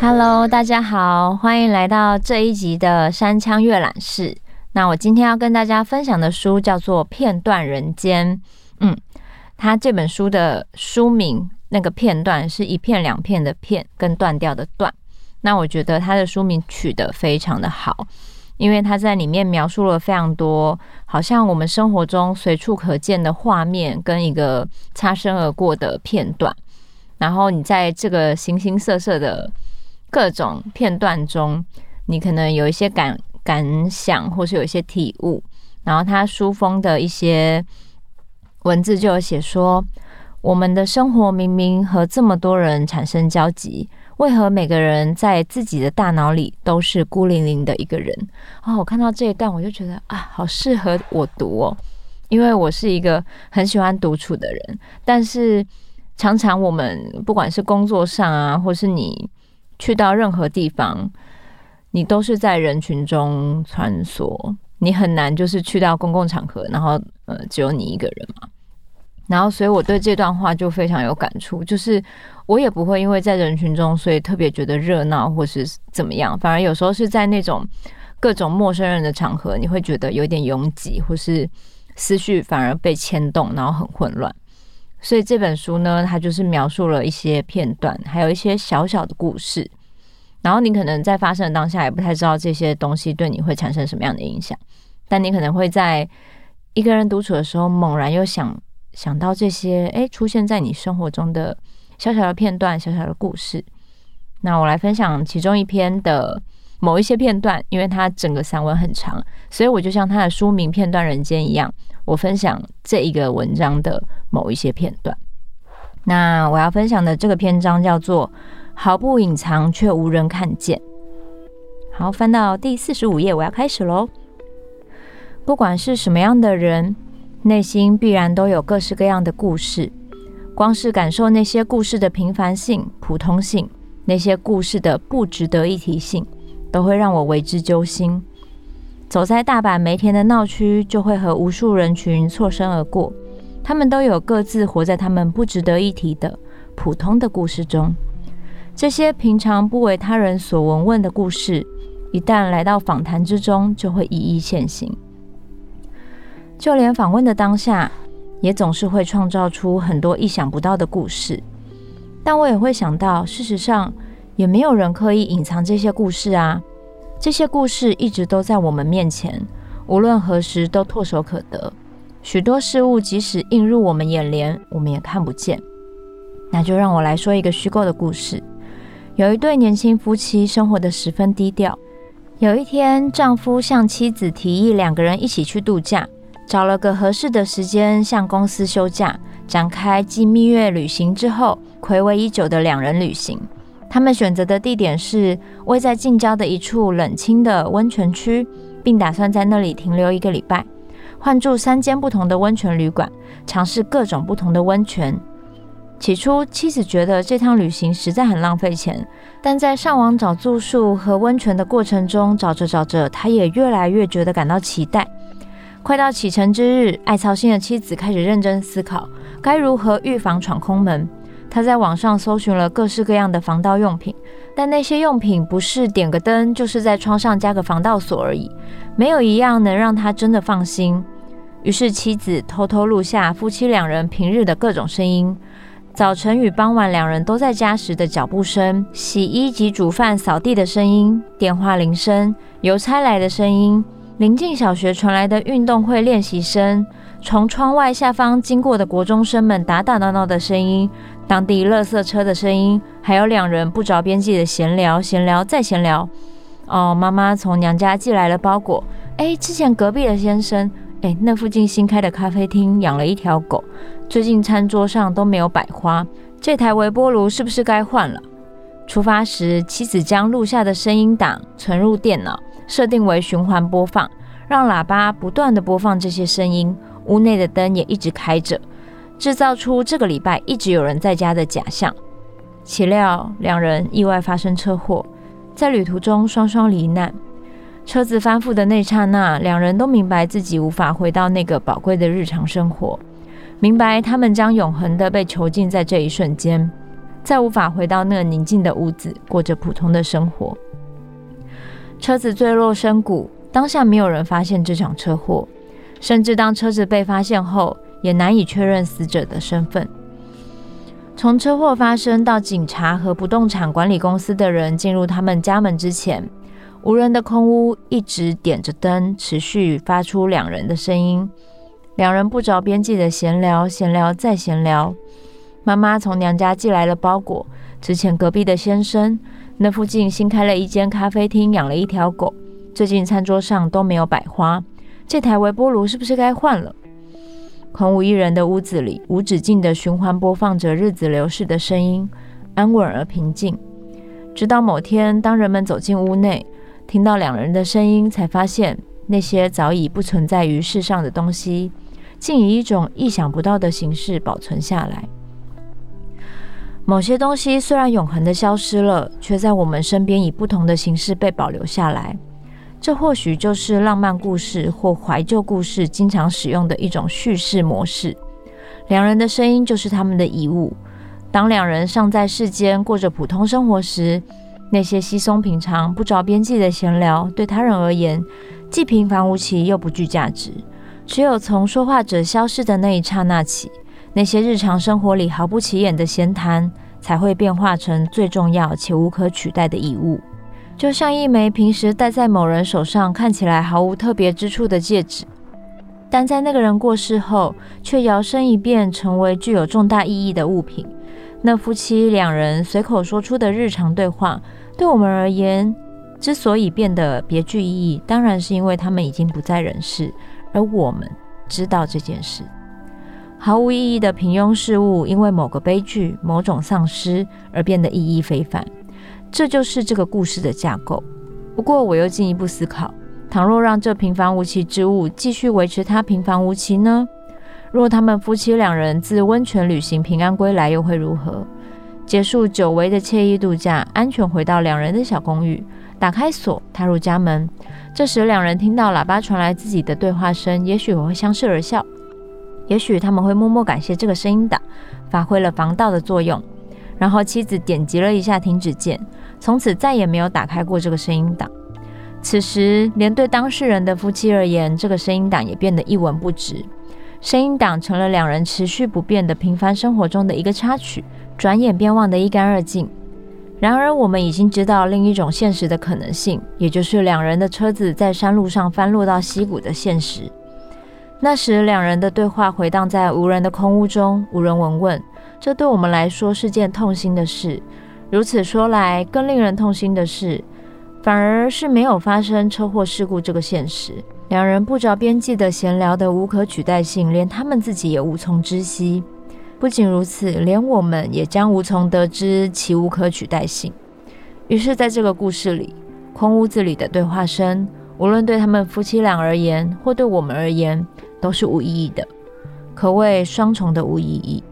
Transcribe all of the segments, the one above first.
Hello，大家好，欢迎来到这一集的山羌阅览室。那我今天要跟大家分享的书叫做《片段人间》。嗯，它这本书的书名那个片段是一片两片的片，跟断掉的断。那我觉得他的书名取得非常的好，因为他在里面描述了非常多，好像我们生活中随处可见的画面跟一个擦身而过的片段。然后你在这个形形色色的。各种片段中，你可能有一些感感想，或是有一些体悟。然后他书封的一些文字就有写说：我们的生活明明和这么多人产生交集，为何每个人在自己的大脑里都是孤零零的一个人？哦，我看到这一段，我就觉得啊，好适合我读哦，因为我是一个很喜欢独处的人，但是常常我们不管是工作上啊，或是你。去到任何地方，你都是在人群中穿梭，你很难就是去到公共场合，然后呃只有你一个人嘛。然后，所以我对这段话就非常有感触，就是我也不会因为在人群中，所以特别觉得热闹或是怎么样，反而有时候是在那种各种陌生人的场合，你会觉得有点拥挤，或是思绪反而被牵动，然后很混乱。所以这本书呢，它就是描述了一些片段，还有一些小小的故事。然后你可能在发生的当下也不太知道这些东西对你会产生什么样的影响，但你可能会在一个人独处的时候，猛然又想想到这些，诶，出现在你生活中的小小的片段、小小的故事。那我来分享其中一篇的某一些片段，因为它整个散文很长，所以我就像它的书名《片段人间》一样。我分享这一个文章的某一些片段。那我要分享的这个篇章叫做“毫不隐藏却无人看见”。好，翻到第四十五页，我要开始喽。不管是什么样的人，内心必然都有各式各样的故事。光是感受那些故事的平凡性、普通性，那些故事的不值得一提性，都会让我为之揪心。走在大阪梅田的闹区，就会和无数人群错身而过。他们都有各自活在他们不值得一提的普通的故事中。这些平常不为他人所闻问的故事，一旦来到访谈之中，就会一一现形。就连访问的当下，也总是会创造出很多意想不到的故事。但我也会想到，事实上，也没有人刻意隐藏这些故事啊。这些故事一直都在我们面前，无论何时都唾手可得。许多事物即使映入我们眼帘，我们也看不见。那就让我来说一个虚构的故事。有一对年轻夫妻生活得十分低调。有一天，丈夫向妻子提议两个人一起去度假，找了个合适的时间向公司休假，展开继蜜月旅行之后睽违已久的两人旅行。他们选择的地点是位在近郊的一处冷清的温泉区，并打算在那里停留一个礼拜，换住三间不同的温泉旅馆，尝试各种不同的温泉。起初，妻子觉得这趟旅行实在很浪费钱，但在上网找住宿和温泉的过程中，找着找着，她也越来越觉得感到期待。快到启程之日，爱操心的妻子开始认真思考该如何预防闯空门。他在网上搜寻了各式各样的防盗用品，但那些用品不是点个灯，就是在窗上加个防盗锁而已，没有一样能让他真的放心。于是妻子偷偷录下夫妻两人平日的各种声音：早晨与傍晚两人都在家时的脚步声、洗衣及煮饭扫地的声音、电话铃声、邮差来的声音、邻近小学传来的运动会练习声、从窗外下方经过的国中生们打打闹闹的声音。当地垃圾车的声音，还有两人不着边际的闲聊，闲聊再闲聊。哦，妈妈从娘家寄来了包裹。哎，之前隔壁的先生，哎，那附近新开的咖啡厅养了一条狗。最近餐桌上都没有摆花，这台微波炉是不是该换了？出发时，妻子将录下的声音档存入电脑，设定为循环播放，让喇叭不断地播放这些声音。屋内的灯也一直开着。制造出这个礼拜一直有人在家的假象，岂料两人意外发生车祸，在旅途中双双罹难。车子翻覆的那刹那，两人都明白自己无法回到那个宝贵的日常生活，明白他们将永恒的被囚禁在这一瞬间，再无法回到那宁静的屋子，过着普通的生活。车子坠落深谷，当下没有人发现这场车祸，甚至当车子被发现后，也难以确认死者的身份。从车祸发生到警察和不动产管理公司的人进入他们家门之前，无人的空屋一直点着灯，持续发出两人的声音。两人不着边际的闲聊，闲聊再闲聊。妈妈从娘家寄来了包裹。之前隔壁的先生，那附近新开了一间咖啡厅，养了一条狗。最近餐桌上都没有摆花，这台微波炉是不是该换了？空无一人的屋子里，无止境的循环播放着日子流逝的声音，安稳而平静。直到某天，当人们走进屋内。听到两人的声音，才发现那些早已不存在于世上的东西，竟以一种意想不到的形式保存下来。某些东西虽然永恒的消失了，却在我们身边以不同的形式被保留下来。这或许就是浪漫故事或怀旧故事经常使用的一种叙事模式。两人的声音就是他们的遗物。当两人尚在世间过着普通生活时，那些稀松平常、不着边际的闲聊，对他人而言，既平凡无奇又不具价值。只有从说话者消失的那一刹那起，那些日常生活里毫不起眼的闲谈，才会变化成最重要且无可取代的遗物。就像一枚平时戴在某人手上看起来毫无特别之处的戒指，但在那个人过世后，却摇身一变成为具有重大意义的物品。那夫妻两人随口说出的日常对话，对我们而言，之所以变得别具意义，当然是因为他们已经不在人世，而我们知道这件事。毫无意义的平庸事物，因为某个悲剧、某种丧失而变得意义非凡。这就是这个故事的架构。不过，我又进一步思考：倘若让这平凡无奇之物继续维持它平凡无奇呢？若他们夫妻两人自温泉旅行平安归来，又会如何？结束久违的惬意度假，安全回到两人的小公寓，打开锁，踏入家门。这时，两人听到喇叭传来自己的对话声，也许我会相视而笑，也许他们会默默感谢这个声音档发挥了防盗的作用。然后妻子点击了一下停止键，从此再也没有打开过这个声音档。此时，连对当事人的夫妻而言，这个声音档也变得一文不值。声音档成了两人持续不变的平凡生活中的一个插曲，转眼便忘得一干二净。然而，我们已经知道另一种现实的可能性，也就是两人的车子在山路上翻落到溪谷的现实。那时，两人的对话回荡在无人的空屋中，无人闻问。这对我们来说是件痛心的事。如此说来，更令人痛心的是，反而是没有发生车祸事故这个现实。两人不着边际的闲聊的无可取代性，连他们自己也无从知悉。不仅如此，连我们也将无从得知其无可取代性。于是，在这个故事里，空屋子里的对话声，无论对他们夫妻俩而言，或对我们而言，都是无意义的，可谓双重的无意义。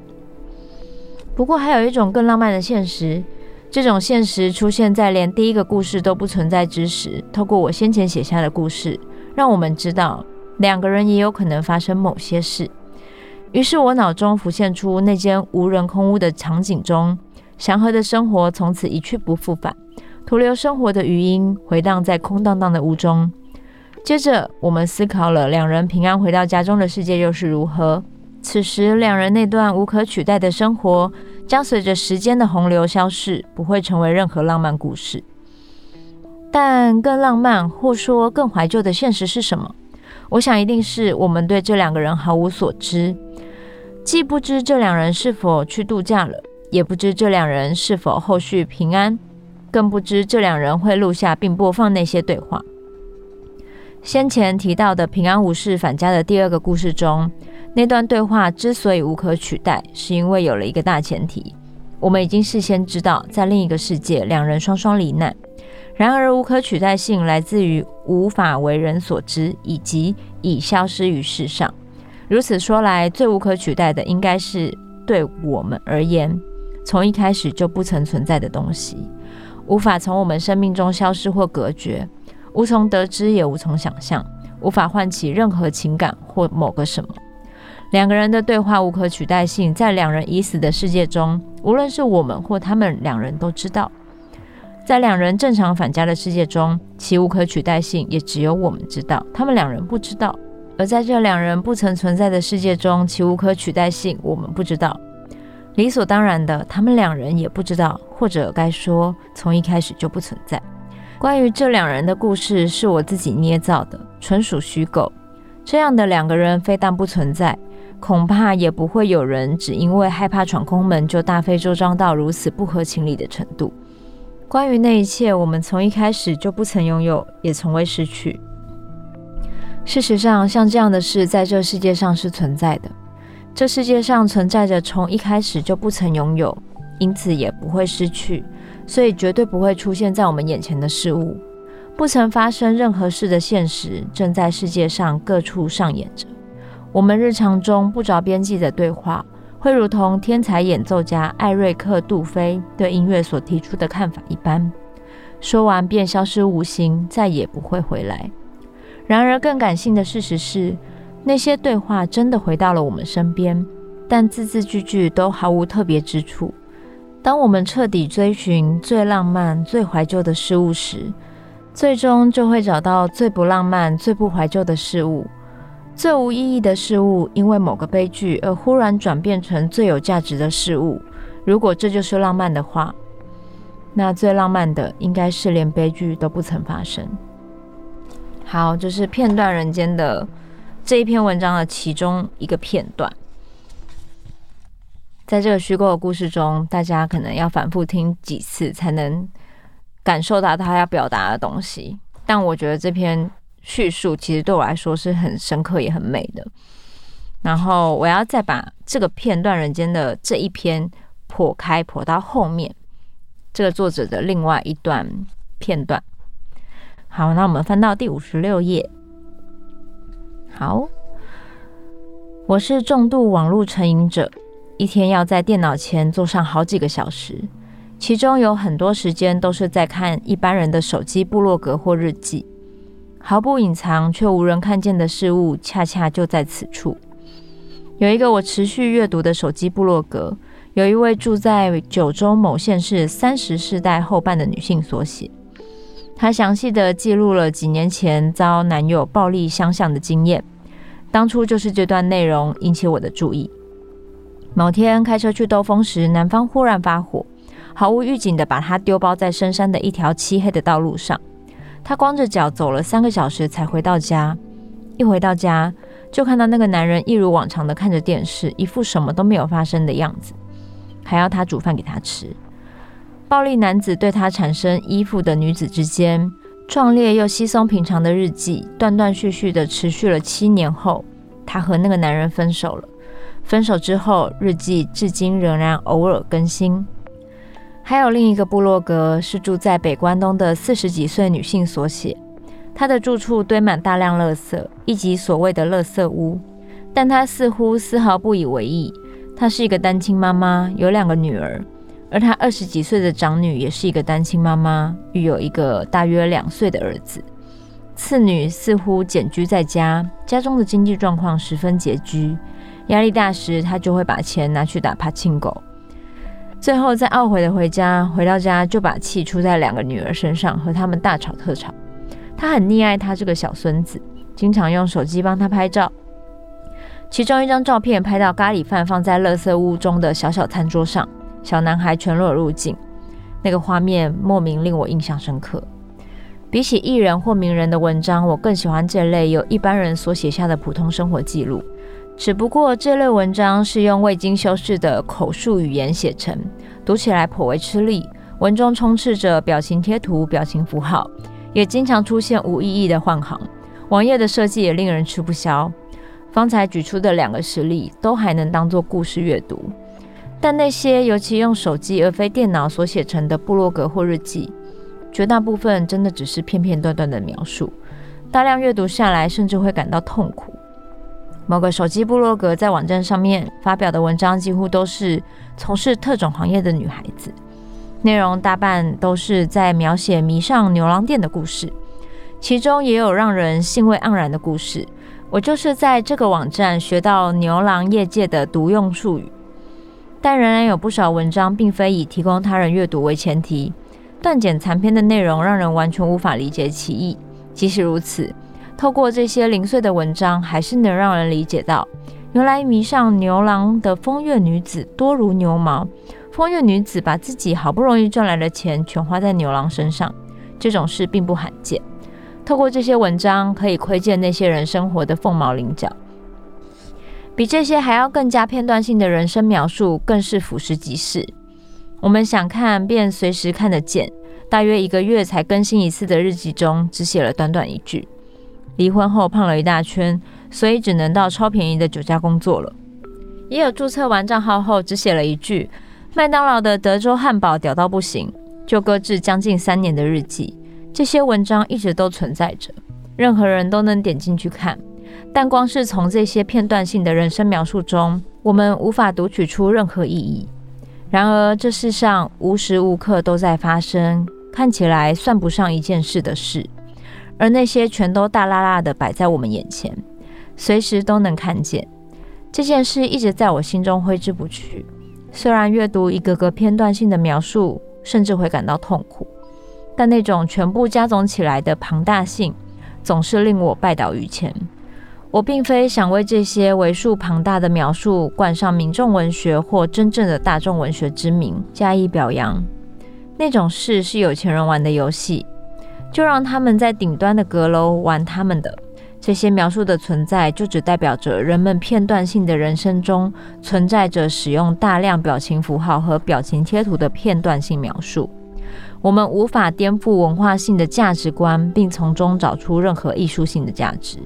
不过，还有一种更浪漫的现实，这种现实出现在连第一个故事都不存在之时，透过我先前写下的故事。让我们知道，两个人也有可能发生某些事。于是我脑中浮现出那间无人空屋的场景中，祥和的生活从此一去不复返，徒留生活的余音回荡在空荡荡的屋中。接着，我们思考了两人平安回到家中的世界又是如何。此时，两人那段无可取代的生活将随着时间的洪流消逝，不会成为任何浪漫故事。但更浪漫，或说更怀旧的现实是什么？我想一定是我们对这两个人毫无所知，既不知这两人是否去度假了，也不知这两人是否后续平安，更不知这两人会录下并播放那些对话。先前提到的平安无事返家的第二个故事中，那段对话之所以无可取代，是因为有了一个大前提：我们已经事先知道，在另一个世界，两人双双罹难。然而，无可取代性来自于无法为人所知，以及已消失于世上。如此说来，最无可取代的应该是对我们而言，从一开始就不曾存在的东西，无法从我们生命中消失或隔绝，无从得知，也无从想象，无法唤起任何情感或某个什么。两个人的对话无可取代性，在两人已死的世界中，无论是我们或他们两人都知道；在两人正常返家的世界中，其无可取代性也只有我们知道，他们两人不知道。而在这两人不曾存在的世界中，其无可取代性我们不知道。理所当然的，他们两人也不知道，或者该说，从一开始就不存在。关于这两人的故事，是我自己捏造的，纯属虚构。这样的两个人非但不存在。恐怕也不会有人只因为害怕闯空门就大费周章到如此不合情理的程度。关于那一切，我们从一开始就不曾拥有，也从未失去。事实上，像这样的事在这世界上是存在的。这世界上存在着从一开始就不曾拥有，因此也不会失去，所以绝对不会出现在我们眼前的事物。不曾发生任何事的现实，正在世界上各处上演着。我们日常中不着边际的对话，会如同天才演奏家艾瑞克·杜菲对音乐所提出的看法一般，说完便消失无形，再也不会回来。然而，更感性的事实是，那些对话真的回到了我们身边，但字字句句都毫无特别之处。当我们彻底追寻最浪漫、最怀旧的事物时，最终就会找到最不浪漫、最不怀旧的事物。最无意义的事物，因为某个悲剧而忽然转变成最有价值的事物。如果这就是浪漫的话，那最浪漫的应该是连悲剧都不曾发生。好，这是片段人间的这一篇文章的其中一个片段。在这个虚构的故事中，大家可能要反复听几次才能感受到他要表达的东西。但我觉得这篇。叙述其实对我来说是很深刻也很美的。然后我要再把这个片段人间的这一篇剖开，剖到后面这个作者的另外一段片段。好，那我们翻到第五十六页。好，我是重度网络成瘾者，一天要在电脑前坐上好几个小时，其中有很多时间都是在看一般人的手机部落格或日记。毫不隐藏却无人看见的事物，恰恰就在此处。有一个我持续阅读的手机部落格，由一位住在九州某县市三十世代后半的女性所写。她详细的记录了几年前遭男友暴力相向的经验。当初就是这段内容引起我的注意。某天开车去兜风时，男方忽然发火，毫无预警的把她丢包在深山的一条漆黑的道路上。她光着脚走了三个小时才回到家，一回到家就看到那个男人一如往常的看着电视，一副什么都没有发生的样子，还要她煮饭给他吃。暴力男子对她产生依附的女子之间，壮烈又稀松平常的日记，断断续续的持续了七年后，她和那个男人分手了。分手之后，日记至今仍然偶尔更新。还有另一个部落格是住在北关东的四十几岁女性所写，她的住处堆满大量垃圾，以及所谓的垃圾屋，但她似乎丝毫不以为意。她是一个单亲妈妈，有两个女儿，而她二十几岁的长女也是一个单亲妈妈，育有一个大约两岁的儿子。次女似乎简居在家，家中的经济状况十分拮据，压力大时，她就会把钱拿去打帕庆狗。最后，再懊悔的回家，回到家就把气出在两个女儿身上，和他们大吵特吵。他很溺爱他这个小孙子，经常用手机帮他拍照。其中一张照片拍到咖喱饭放在垃圾屋中的小小餐桌上，小男孩全裸入境，那个画面莫名令我印象深刻。比起艺人或名人的文章，我更喜欢这类由一般人所写下的普通生活记录。只不过这类文章是用未经修饰的口述语言写成，读起来颇为吃力。文中充斥着表情贴图、表情符号，也经常出现无意义的换行。网页的设计也令人吃不消。方才举出的两个实例都还能当作故事阅读，但那些尤其用手机而非电脑所写成的部落格或日记，绝大部分真的只是片片段段的描述。大量阅读下来，甚至会感到痛苦。某个手机部落格在网站上面发表的文章，几乎都是从事特种行业的女孩子，内容大半都是在描写迷上牛郎店的故事，其中也有让人兴味盎然的故事。我就是在这个网站学到牛郎业界的独用术语，但仍然有不少文章并非以提供他人阅读为前提，断简残篇的内容让人完全无法理解其意。即使如此，透过这些零碎的文章，还是能让人理解到，原来迷上牛郎的风月女子多如牛毛，风月女子把自己好不容易赚来的钱全花在牛郎身上，这种事并不罕见。透过这些文章，可以窥见那些人生活的凤毛麟角。比这些还要更加片段性的人生描述，更是俯拾即是。我们想看，便随时看得见。大约一个月才更新一次的日记中，只写了短短一句：离婚后胖了一大圈，所以只能到超便宜的酒家工作了。也有注册完账号后，只写了一句：麦当劳的德州汉堡屌到不行，就搁置将近三年的日记。这些文章一直都存在着，任何人都能点进去看。但光是从这些片段性的人生描述中，我们无法读取出任何意义。然而，这世上无时无刻都在发生，看起来算不上一件事的事，而那些全都大剌剌地摆在我们眼前，随时都能看见。这件事一直在我心中挥之不去。虽然阅读一个个片段性的描述，甚至会感到痛苦。但那种全部加总起来的庞大性，总是令我拜倒于前。我并非想为这些为数庞大的描述冠上民众文学或真正的大众文学之名加以表扬。那种事是有钱人玩的游戏，就让他们在顶端的阁楼玩他们的。这些描述的存在，就只代表着人们片段性的人生中存在着使用大量表情符号和表情贴图的片段性描述。我们无法颠覆文化性的价值观，并从中找出任何艺术性的价值。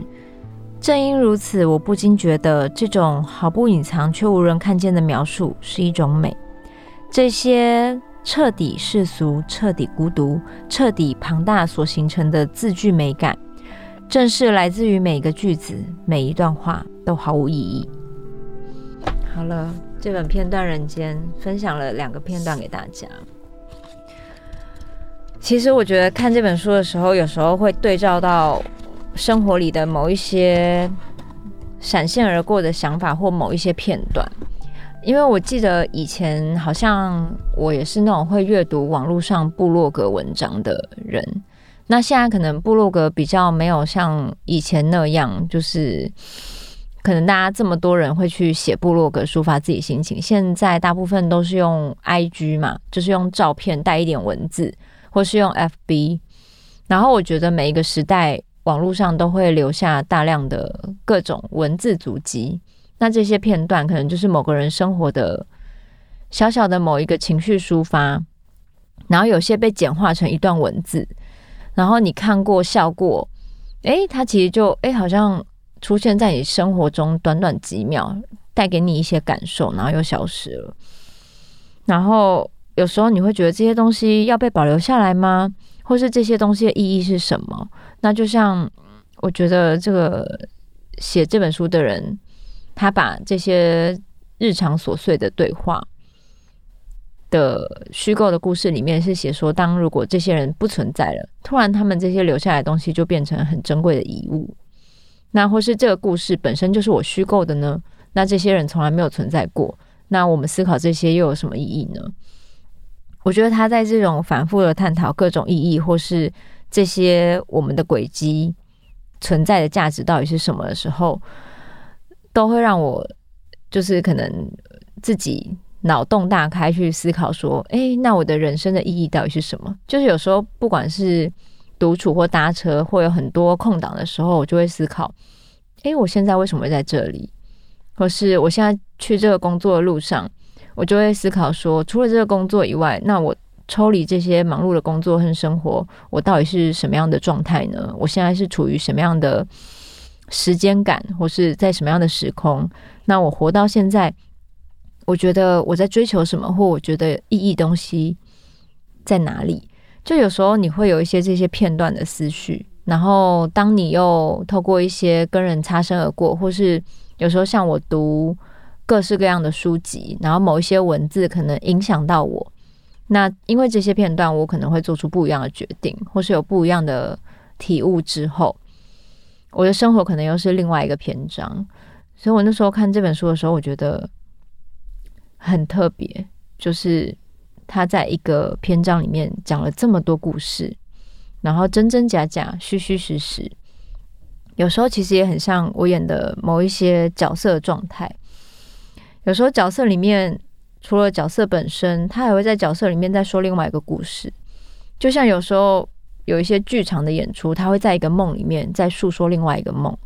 正因如此，我不禁觉得这种毫不隐藏却无人看见的描述是一种美。这些彻底世俗、彻底孤独、彻底庞大所形成的字句美感，正是来自于每个句子、每一段话都毫无意义。好了，这本片段人间分享了两个片段给大家。其实我觉得看这本书的时候，有时候会对照到生活里的某一些闪现而过的想法或某一些片段。因为我记得以前好像我也是那种会阅读网络上部落格文章的人。那现在可能部落格比较没有像以前那样，就是可能大家这么多人会去写部落格抒发自己心情。现在大部分都是用 IG 嘛，就是用照片带一点文字。或是用 FB，然后我觉得每一个时代网络上都会留下大量的各种文字足迹，那这些片段可能就是某个人生活的小小的某一个情绪抒发，然后有些被简化成一段文字，然后你看过笑过，诶，它其实就诶好像出现在你生活中短短几秒，带给你一些感受，然后又消失了，然后。有时候你会觉得这些东西要被保留下来吗？或是这些东西的意义是什么？那就像我觉得这个写这本书的人，他把这些日常琐碎的对话的虚构的故事里面是写说，当如果这些人不存在了，突然他们这些留下来的东西就变成很珍贵的遗物。那或是这个故事本身就是我虚构的呢？那这些人从来没有存在过，那我们思考这些又有什么意义呢？我觉得他在这种反复的探讨各种意义，或是这些我们的轨迹存在的价值到底是什么的时候，都会让我就是可能自己脑洞大开去思考说，哎，那我的人生的意义到底是什么？就是有时候不管是独处或搭车，或有很多空档的时候，我就会思考，哎，我现在为什么会在这里？或是我现在去这个工作的路上。我就会思考说，除了这个工作以外，那我抽离这些忙碌的工作和生活，我到底是什么样的状态呢？我现在是处于什么样的时间感，或是在什么样的时空？那我活到现在，我觉得我在追求什么，或我觉得意义东西在哪里？就有时候你会有一些这些片段的思绪，然后当你又透过一些跟人擦身而过，或是有时候像我读。各式各样的书籍，然后某一些文字可能影响到我。那因为这些片段，我可能会做出不一样的决定，或是有不一样的体悟之后，我的生活可能又是另外一个篇章。所以我那时候看这本书的时候，我觉得很特别，就是他在一个篇章里面讲了这么多故事，然后真真假假、虚虚实实，有时候其实也很像我演的某一些角色的状态。有时候角色里面除了角色本身，他还会在角色里面再说另外一个故事。就像有时候有一些剧场的演出，他会在一个梦里面再诉说另外一个梦，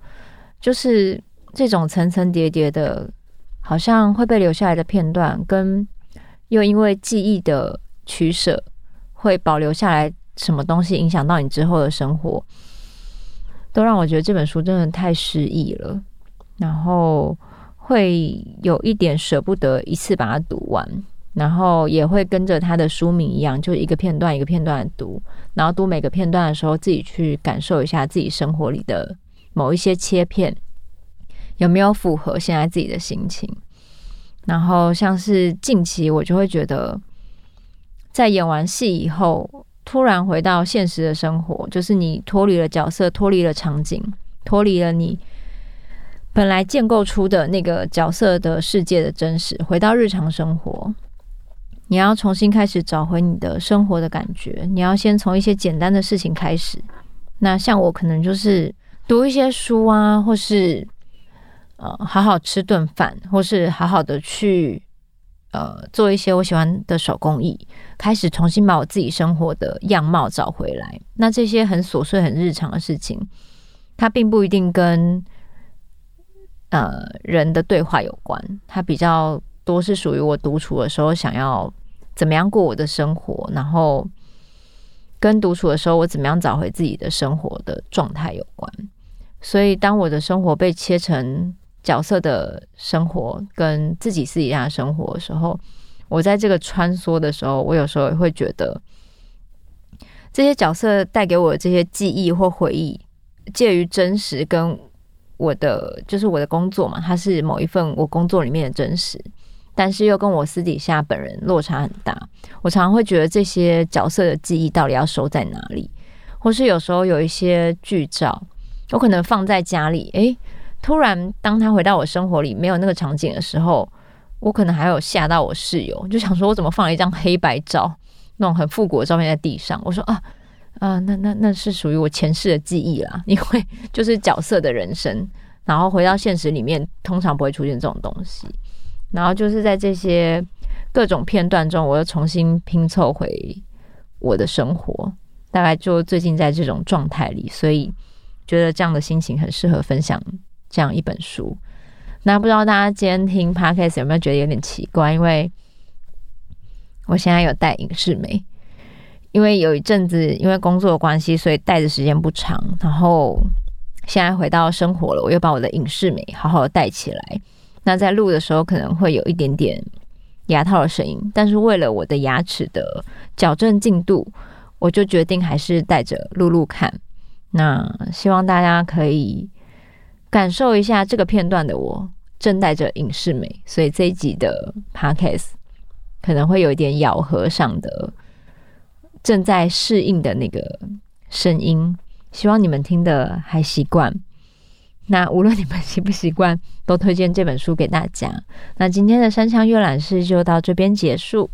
就是这种层层叠叠的，好像会被留下来的片段，跟又因为记忆的取舍，会保留下来什么东西，影响到你之后的生活，都让我觉得这本书真的太诗意了，然后会有一点舍不得一次把它读完。然后也会跟着他的书名一样，就一个片段一个片段的读，然后读每个片段的时候，自己去感受一下自己生活里的某一些切片有没有符合现在自己的心情。然后像是近期，我就会觉得，在演完戏以后，突然回到现实的生活，就是你脱离了角色，脱离了场景，脱离了你本来建构出的那个角色的世界的真实，回到日常生活。你要重新开始找回你的生活的感觉，你要先从一些简单的事情开始。那像我可能就是读一些书啊，或是呃好好吃顿饭，或是好好的去呃做一些我喜欢的手工艺，开始重新把我自己生活的样貌找回来。那这些很琐碎、很日常的事情，它并不一定跟呃人的对话有关，它比较多是属于我独处的时候想要。怎么样过我的生活，然后跟独处的时候，我怎么样找回自己的生活的状态有关。所以，当我的生活被切成角色的生活跟自己私底下的生活的时候，我在这个穿梭的时候，我有时候也会觉得这些角色带给我的这些记忆或回忆，介于真实跟我的就是我的工作嘛，它是某一份我工作里面的真实。但是又跟我私底下本人落差很大，我常常会觉得这些角色的记忆到底要收在哪里？或是有时候有一些剧照，我可能放在家里，诶，突然当他回到我生活里没有那个场景的时候，我可能还有吓到我室友，就想说我怎么放了一张黑白照，那种很复古的照片在地上？我说啊啊，那那那是属于我前世的记忆啦，因为 就是角色的人生，然后回到现实里面，通常不会出现这种东西。然后就是在这些各种片段中，我又重新拼凑回我的生活。大概就最近在这种状态里，所以觉得这样的心情很适合分享这样一本书。那不知道大家今天听 Podcast 有没有觉得有点奇怪？因为我现在有带影视美，因为有一阵子因为工作关系，所以带的时间不长。然后现在回到生活了，我又把我的隐适美好好的带起来。那在录的时候可能会有一点点牙套的声音，但是为了我的牙齿的矫正进度，我就决定还是带着录录看。那希望大家可以感受一下这个片段的我正带着隐适美，所以这一集的 Podcast 可能会有一点咬合上的正在适应的那个声音，希望你们听得还习惯。那无论你们习不习惯，都推荐这本书给大家。那今天的山腔阅览室就到这边结束。